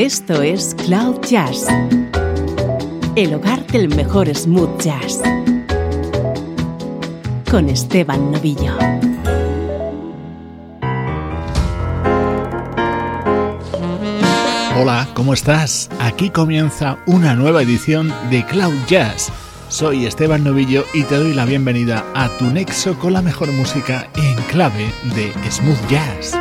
Esto es Cloud Jazz, el hogar del mejor smooth jazz, con Esteban Novillo. Hola, ¿cómo estás? Aquí comienza una nueva edición de Cloud Jazz. Soy Esteban Novillo y te doy la bienvenida a tu nexo con la mejor música en clave de smooth jazz.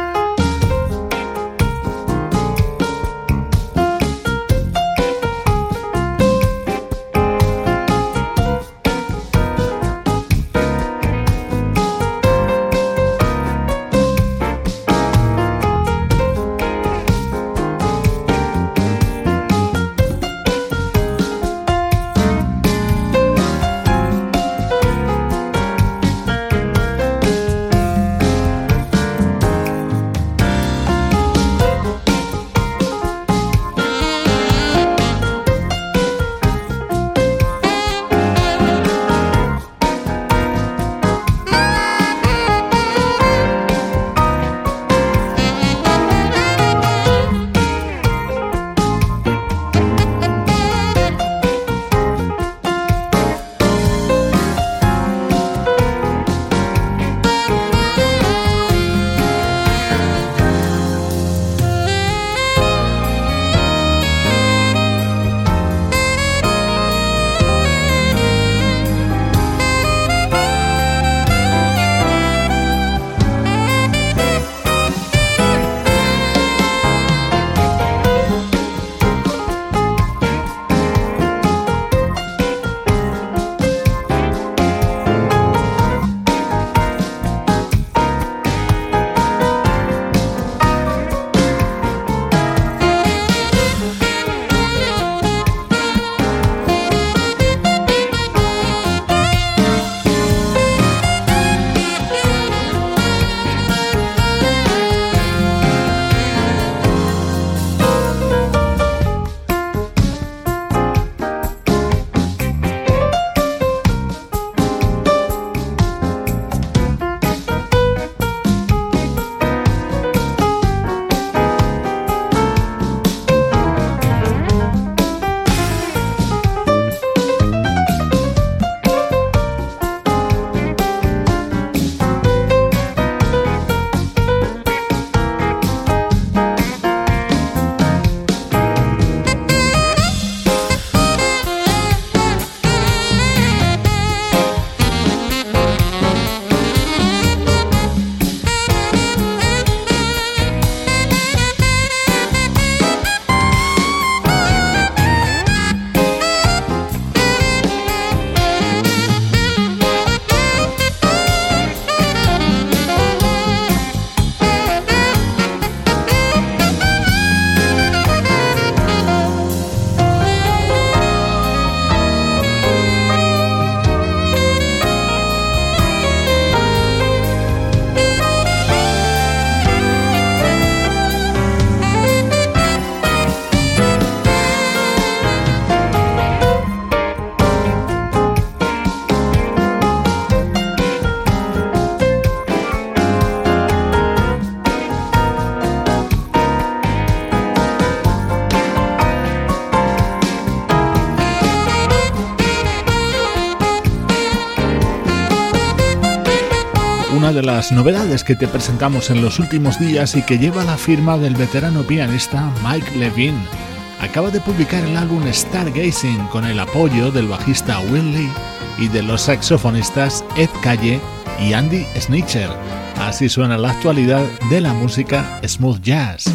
De las novedades que te presentamos en los últimos días y que lleva la firma del veterano pianista Mike Levine. Acaba de publicar el álbum Stargazing con el apoyo del bajista Will Lee y de los saxofonistas Ed Calle y Andy Snitcher. Así suena la actualidad de la música smooth jazz.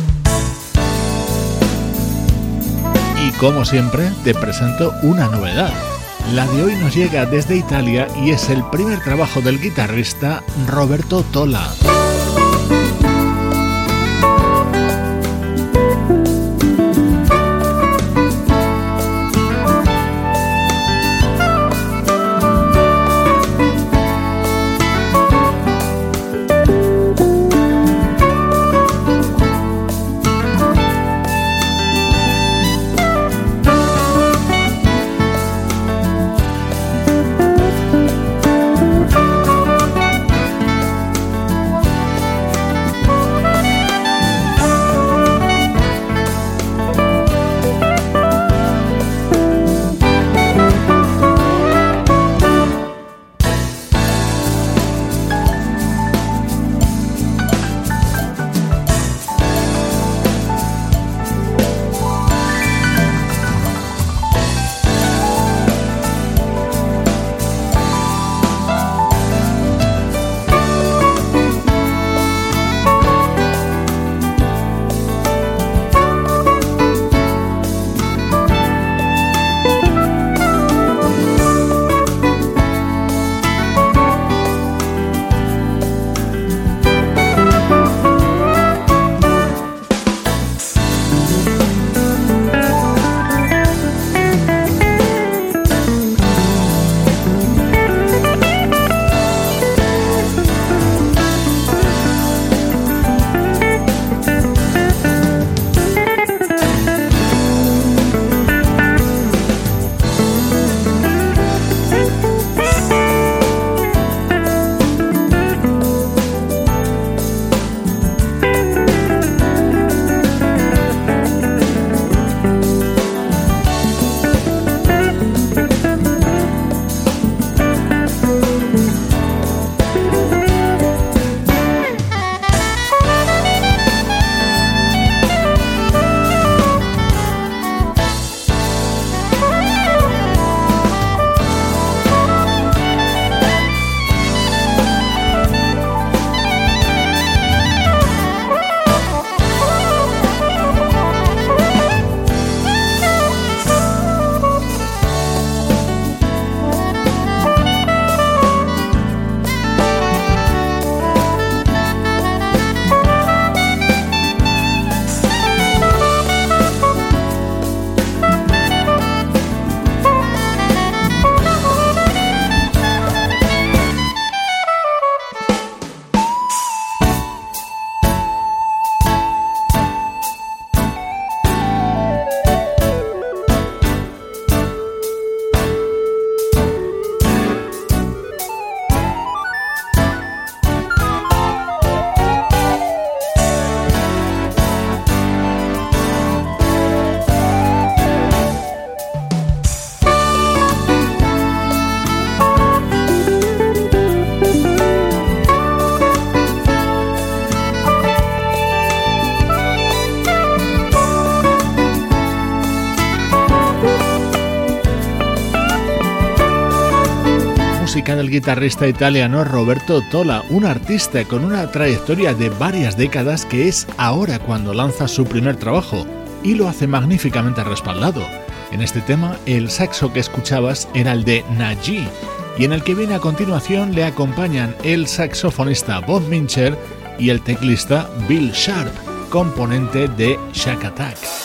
Y como siempre, te presento una novedad. La de hoy nos llega desde Italia y es el primer trabajo del guitarrista Roberto Tola. Guitarrista italiano Roberto Tola, un artista con una trayectoria de varias décadas que es ahora cuando lanza su primer trabajo y lo hace magníficamente respaldado. En este tema, el saxo que escuchabas era el de Naji, y en el que viene a continuación le acompañan el saxofonista Bob Mincher y el teclista Bill Sharp, componente de Shack Attack.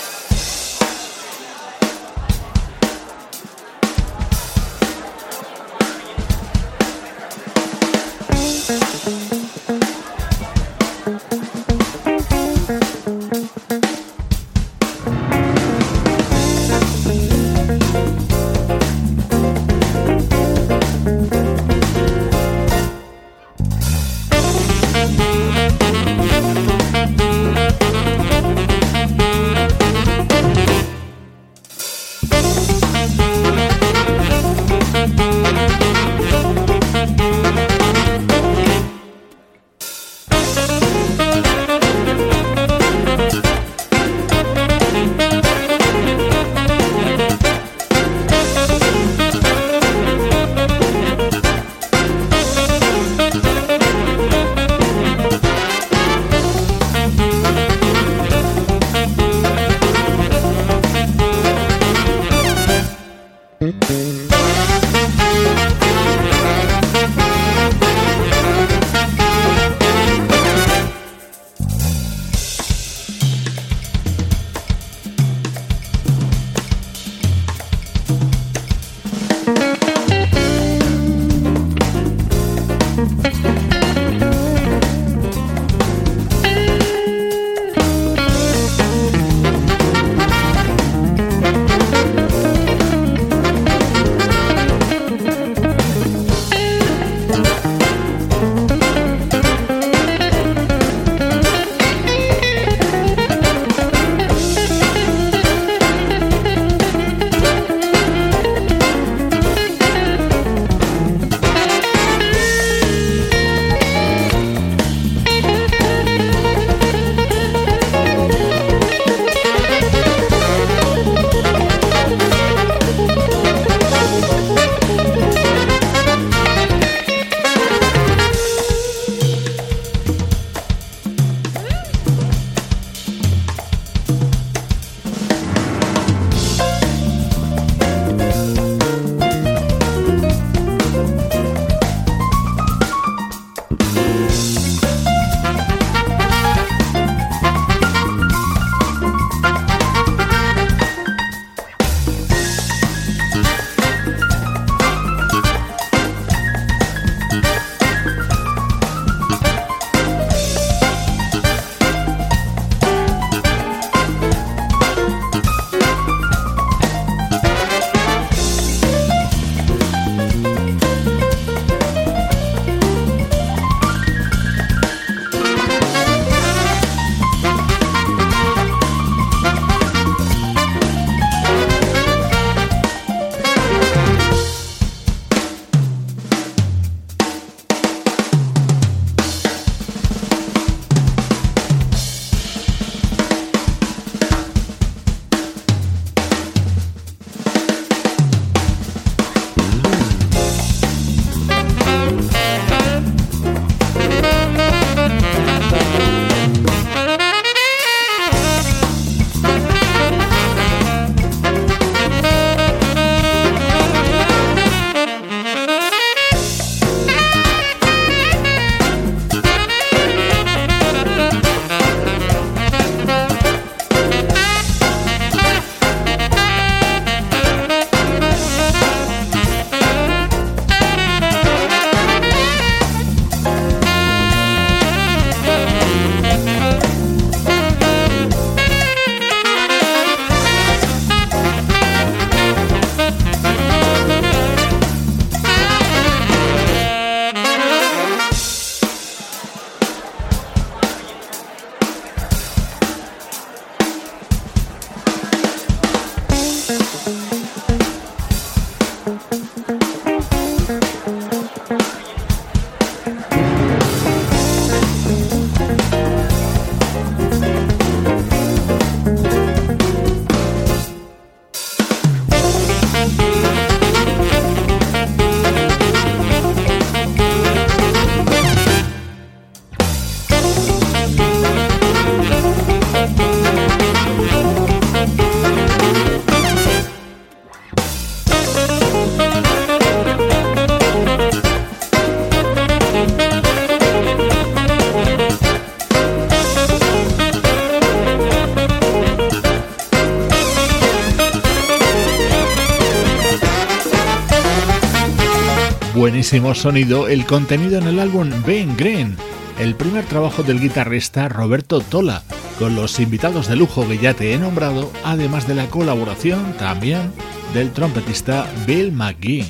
Sonido el contenido en el álbum Ben Green, el primer trabajo del guitarrista Roberto Tola, con los invitados de lujo que ya te he nombrado, además de la colaboración también del trompetista Bill McGee.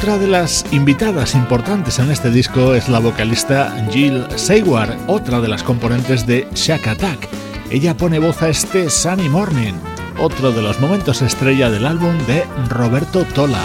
Otra de las invitadas importantes en este disco es la vocalista Jill Sayward, otra de las componentes de Shack Attack. Ella pone voz a este Sunny Morning, otro de los momentos estrella del álbum de Roberto Tola.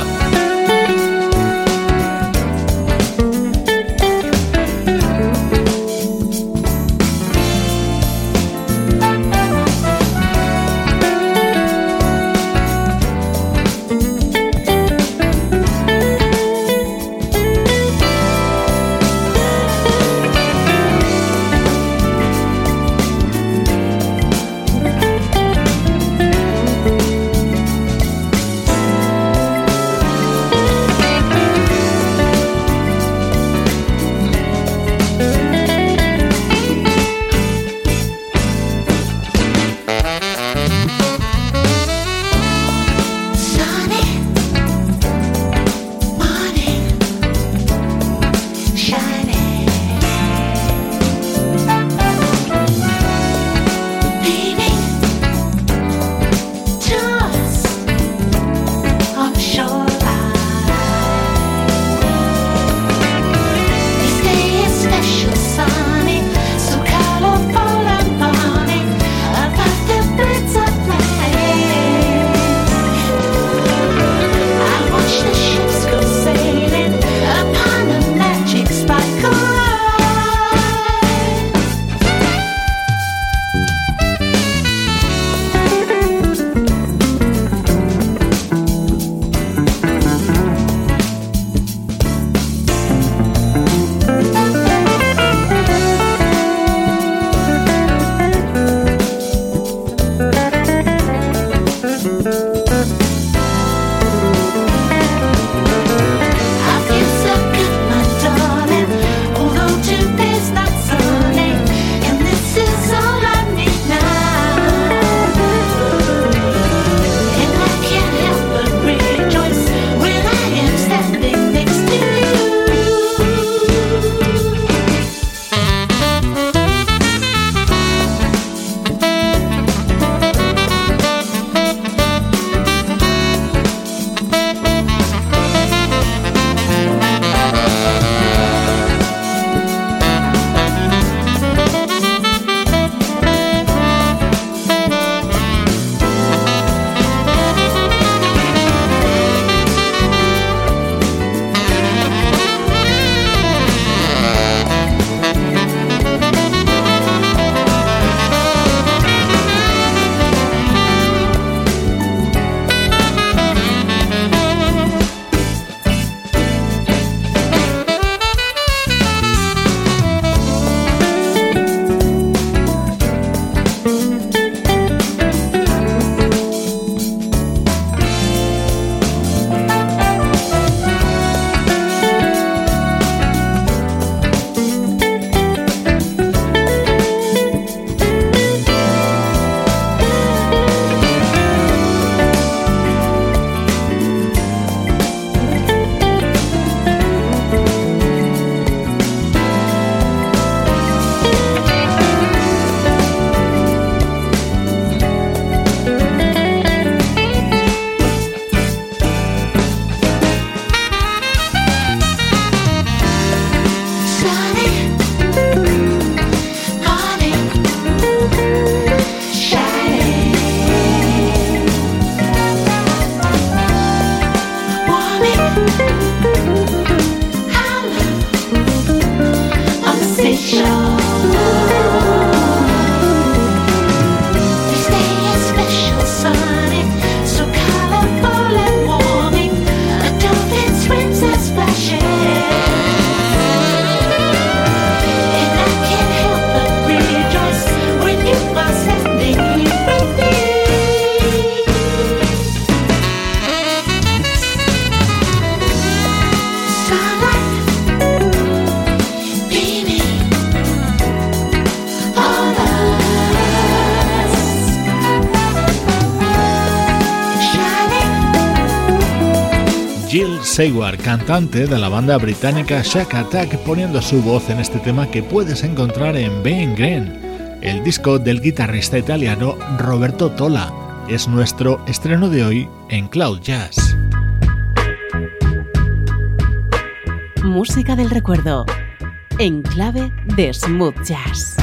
Seward, cantante de la banda británica Shack Attack, poniendo su voz en este tema que puedes encontrar en Ben Green, el disco del guitarrista italiano Roberto Tola. Es nuestro estreno de hoy en Cloud Jazz. Música del recuerdo, en clave de smooth jazz.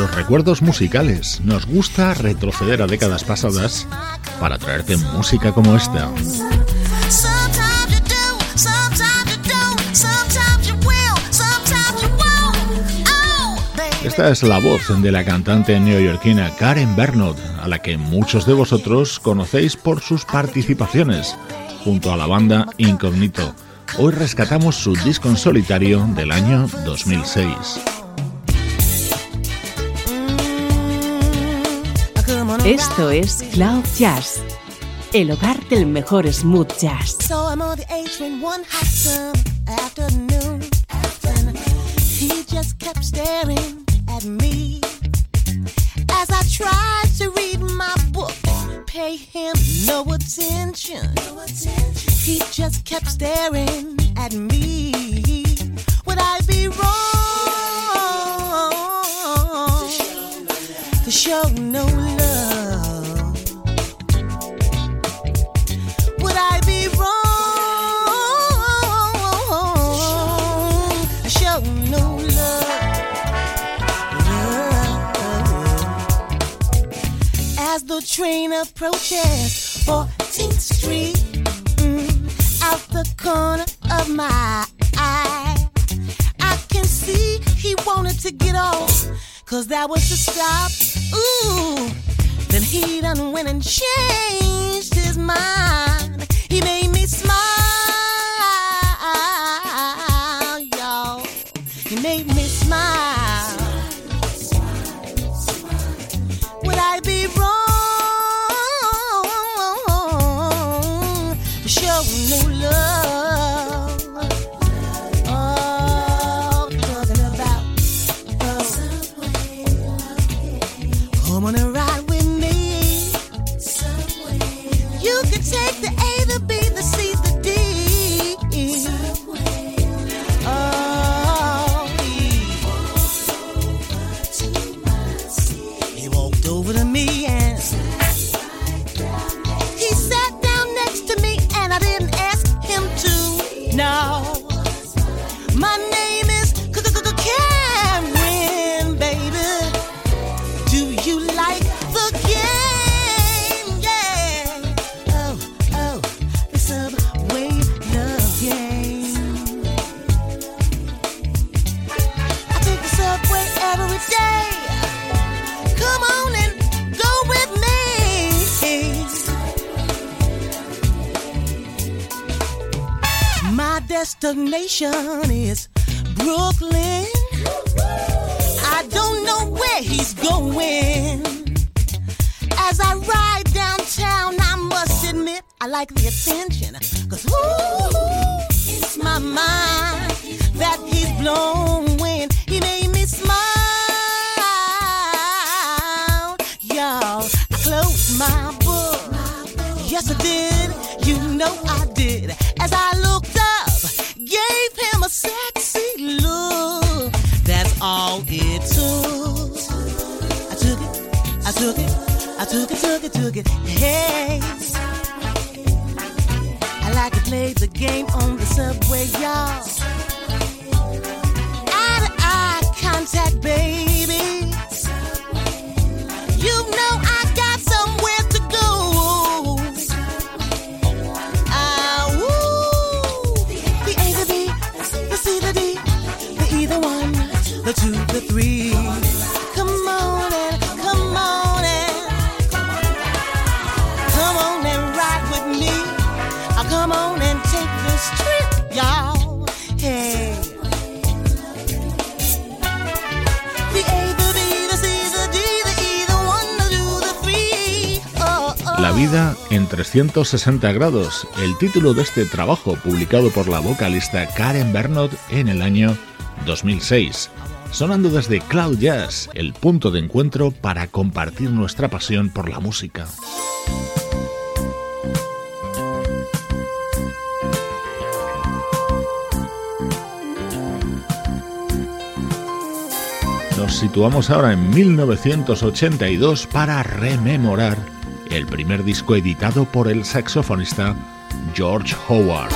Nuestros recuerdos musicales. Nos gusta retroceder a décadas pasadas para traerte música como esta. Esta es la voz de la cantante neoyorquina Karen Bernot, a la que muchos de vosotros conocéis por sus participaciones junto a la banda Incognito. Hoy rescatamos su disco en solitario del año 2006. Esto es Cloud Jazz, el hogar del mejor smooth jazz. He just kept staring at me as I tried to read my book. Pay him no attention. no attention. He just kept staring at me. Would I be wrong to show no love? Train approaches 14th Street, mm, out the corner of my eye, I can see he wanted to get off, cause that was the stop. Ooh, then he done went and changed his mind. He made me smile, y'all. He made me smile. Would I be wrong? Destination is Brooklyn. I don't know where he's going. As I ride downtown, I must admit I like the attention. Cause ooh, it's my mind that he's blowing. He made me smile. Y'all, I closed my book. Yes, I did. You know I did. As I looked name La vida en 360 grados, el título de este trabajo publicado por la vocalista Karen Bernot en el año 2006 sonando desde Cloud Jazz, el punto de encuentro para compartir nuestra pasión por la música. Nos situamos ahora en 1982 para rememorar el primer disco editado por el saxofonista George Howard.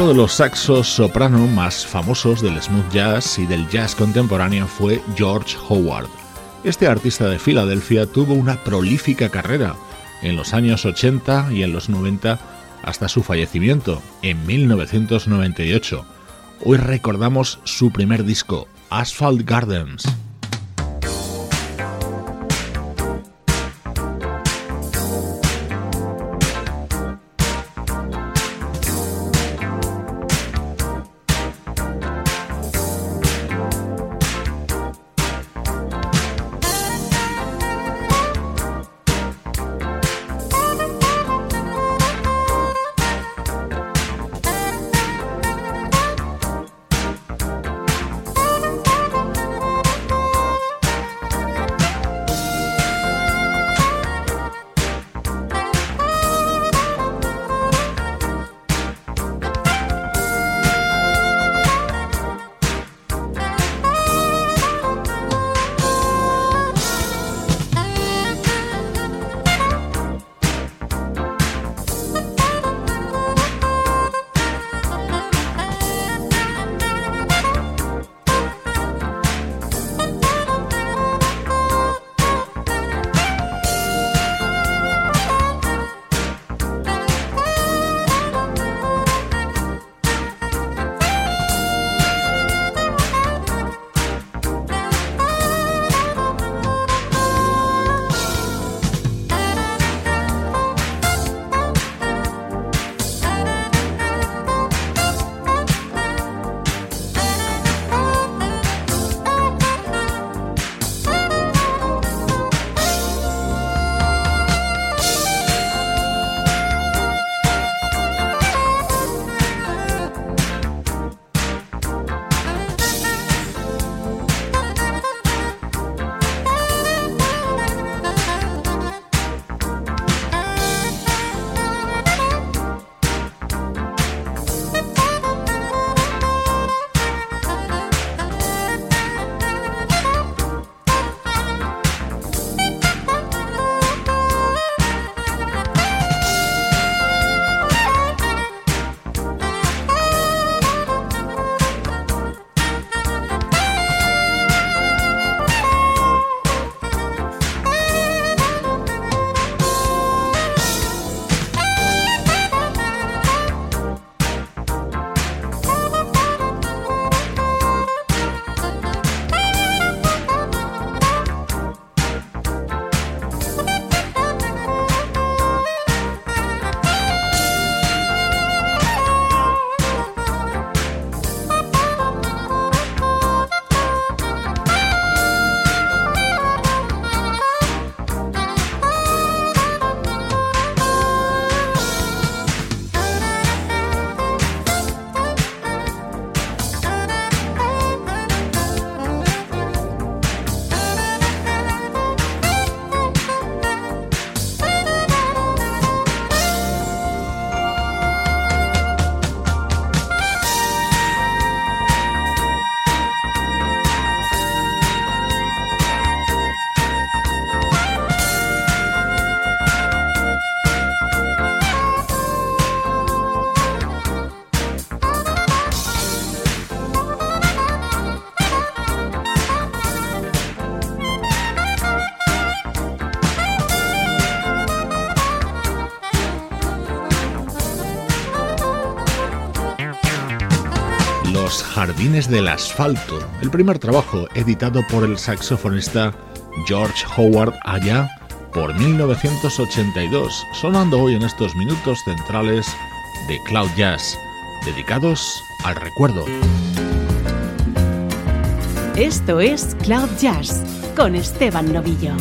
Uno de los saxos soprano más famosos del smooth jazz y del jazz contemporáneo fue George Howard. Este artista de Filadelfia tuvo una prolífica carrera en los años 80 y en los 90 hasta su fallecimiento en 1998. Hoy recordamos su primer disco, Asphalt Gardens. Del Asfalto, el primer trabajo editado por el saxofonista George Howard allá por 1982, sonando hoy en estos minutos centrales de Cloud Jazz, dedicados al recuerdo. Esto es Cloud Jazz con Esteban Novillo.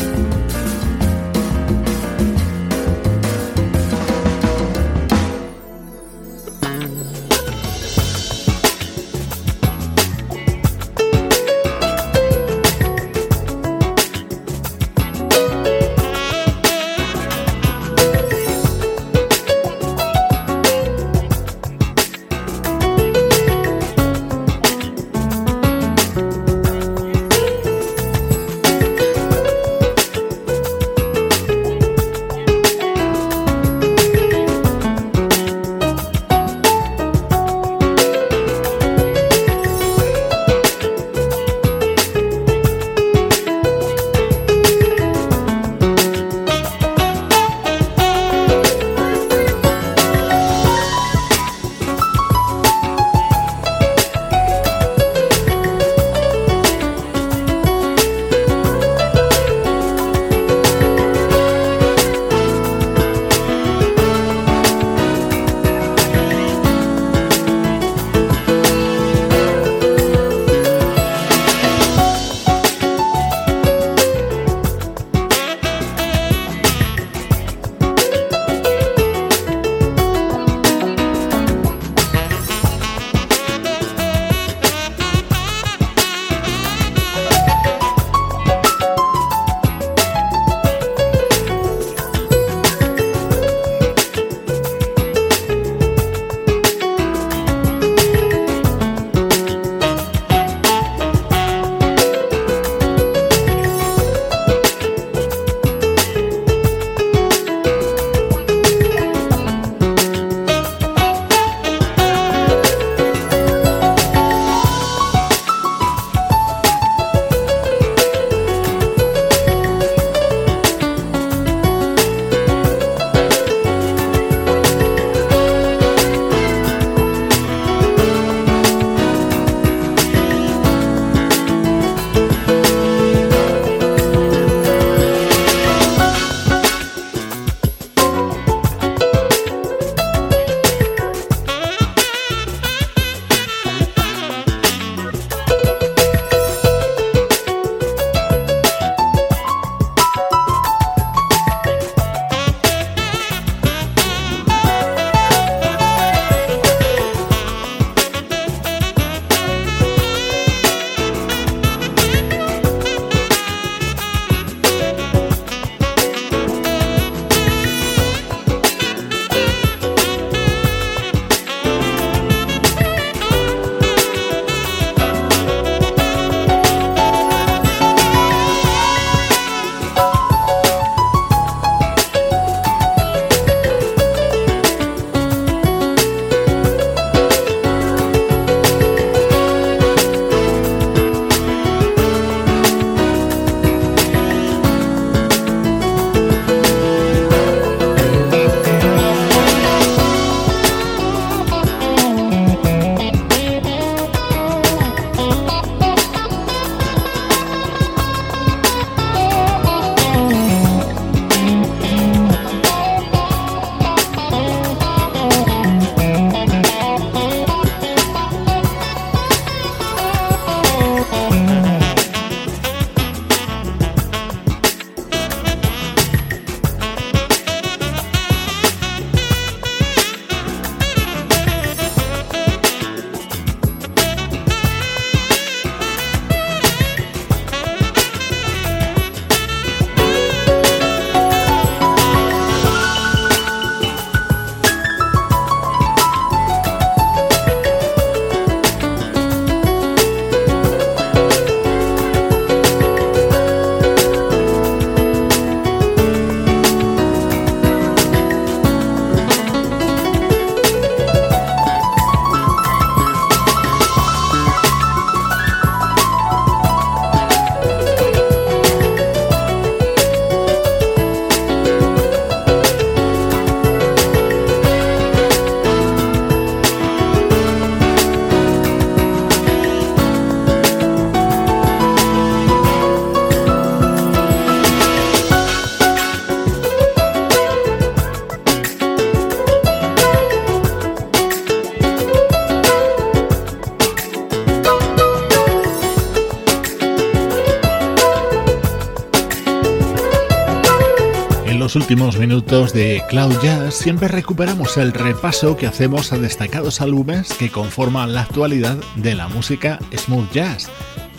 Los últimos minutos de Cloud Jazz siempre recuperamos el repaso que hacemos a destacados álbumes que conforman la actualidad de la música smooth jazz.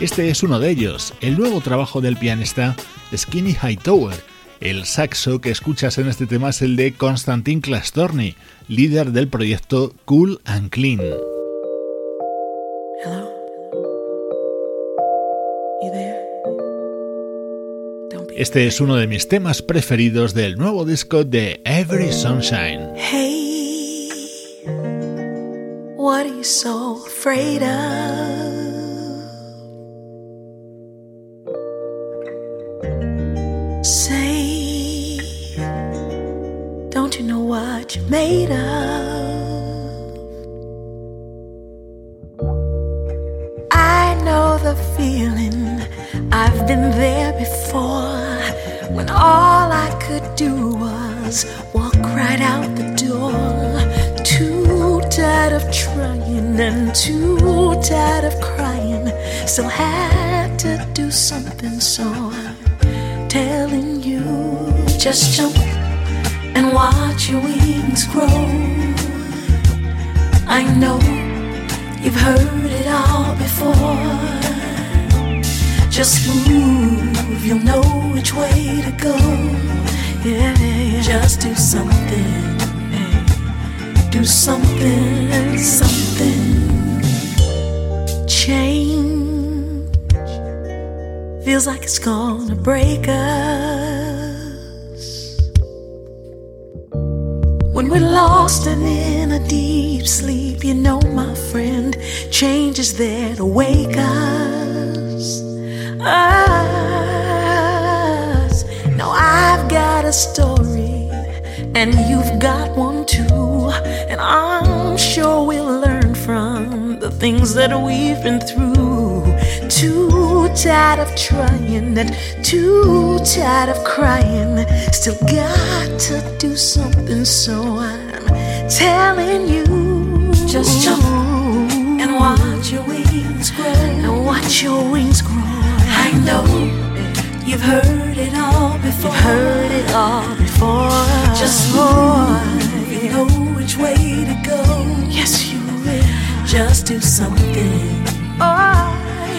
Este es uno de ellos, el nuevo trabajo del pianista Skinny Hightower. El saxo que escuchas en este tema es el de Konstantin Klastorny, líder del proyecto Cool and Clean. Este es uno de mis temas preferidos del nuevo disco de Every Sunshine. Hey, what are you so afraid of? Say, don't you know what you're made of? I know the feeling, I've been there before when all I could do was walk right out the door. Too tired of trying and too tired of crying. Still had to do something, so I'm telling you just jump and watch your wings grow. I know you've heard it all before. Just move, you'll know which way to go. Yeah, yeah. just do something. Do something, something. Change feels like it's gonna break us. When we're lost and in a deep sleep, you know, my friend, change is there to wake us us. Now I've got a story, and you've got one too. And I'm sure we'll learn from the things that we've been through. Too tired of trying and too tired of crying. Still got to do something, so I'm telling you. Just jump and watch your wings grow. And watch your wings grow. I know you've heard it all before. You've heard it all before. Just move, you know which way to go. Yes, you will. Just do something. Oh,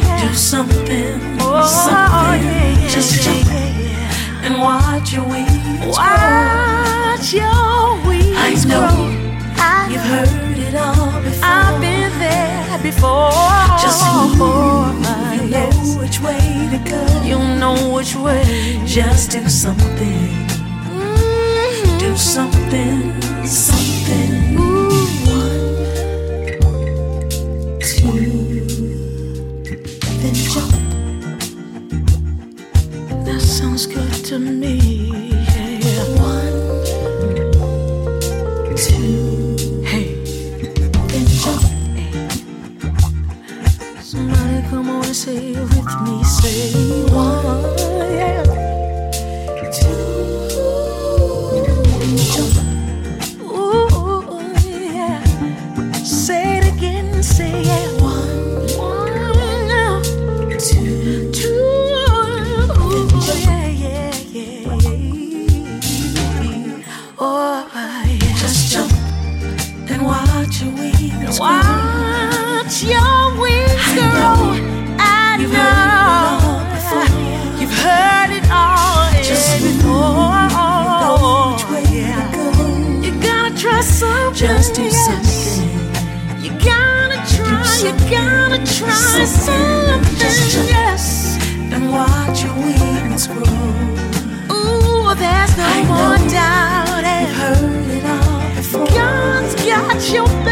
yeah. Do something. Oh, something. Yeah, yeah, Just jump and watch your wings watch grow. your wings I know grow. I you've know. heard it all before. I've been there before. Just move. You know which way to go. You know which way. Just do something. Mm-hmm. Do something. Something. Ooh. One, two, then jump. That sounds good to me. With me, say one, yeah. No I more doubt. You've heard it all before. God's got your back.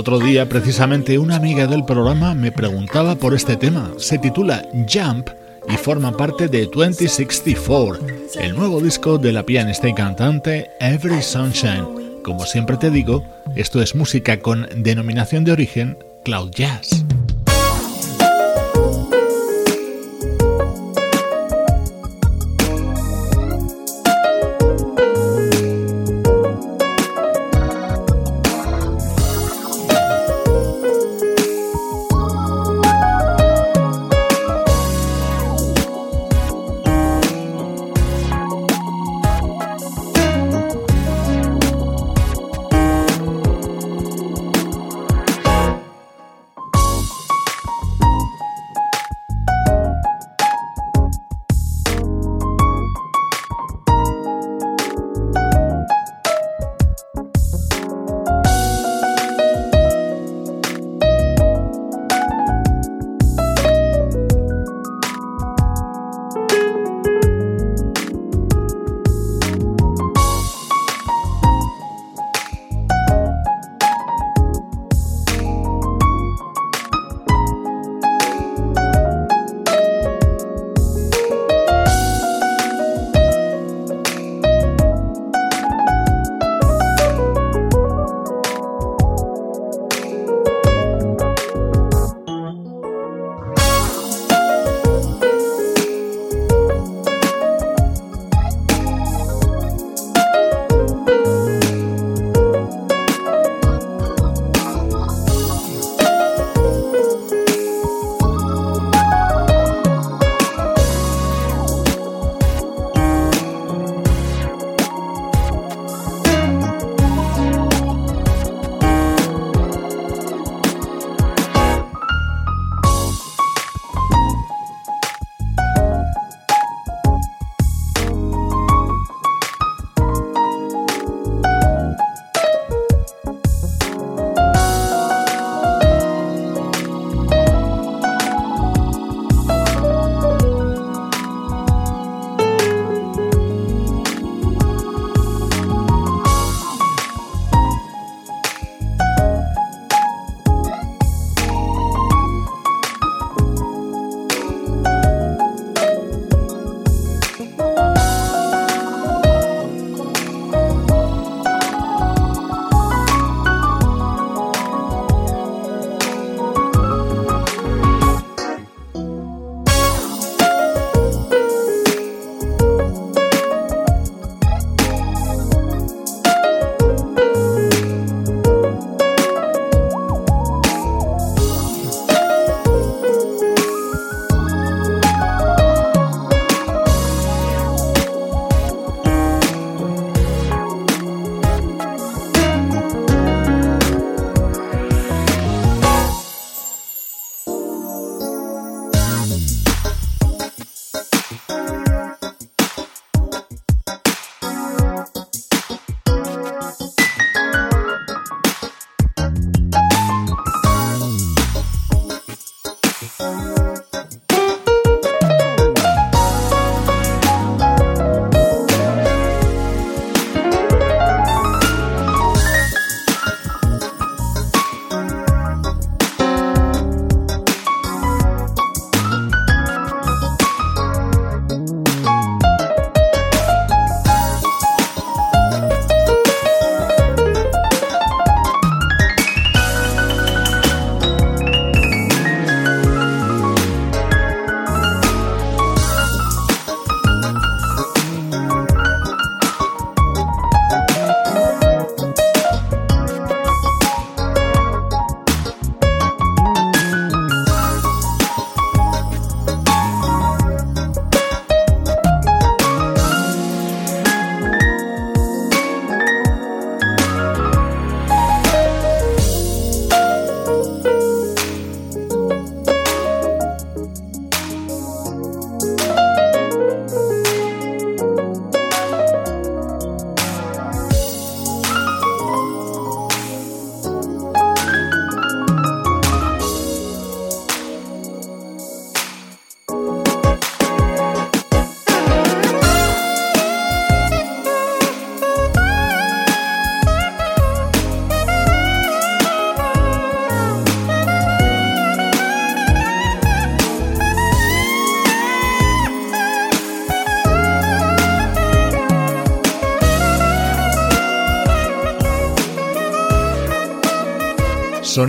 Otro día, precisamente, una amiga del programa me preguntaba por este tema. Se titula Jump y forma parte de 2064, el nuevo disco de la pianista y cantante Every Sunshine. Como siempre te digo, esto es música con denominación de origen Cloud Jazz.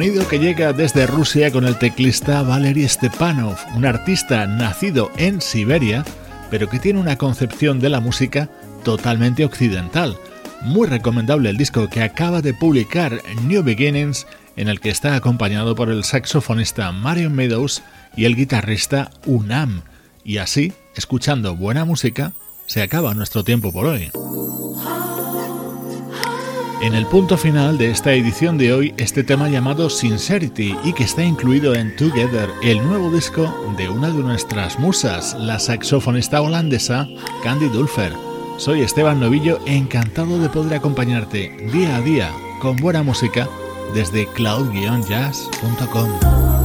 Sonido que llega desde Rusia con el teclista Valery Stepanov, un artista nacido en Siberia, pero que tiene una concepción de la música totalmente occidental. Muy recomendable el disco que acaba de publicar New Beginnings, en el que está acompañado por el saxofonista Marion Meadows y el guitarrista Unam. Y así, escuchando buena música, se acaba nuestro tiempo por hoy. En el punto final de esta edición de hoy, este tema llamado Sincerity y que está incluido en Together, el nuevo disco de una de nuestras musas, la saxofonista holandesa Candy Dulfer. Soy Esteban Novillo, encantado de poder acompañarte día a día con buena música desde cloud-jazz.com.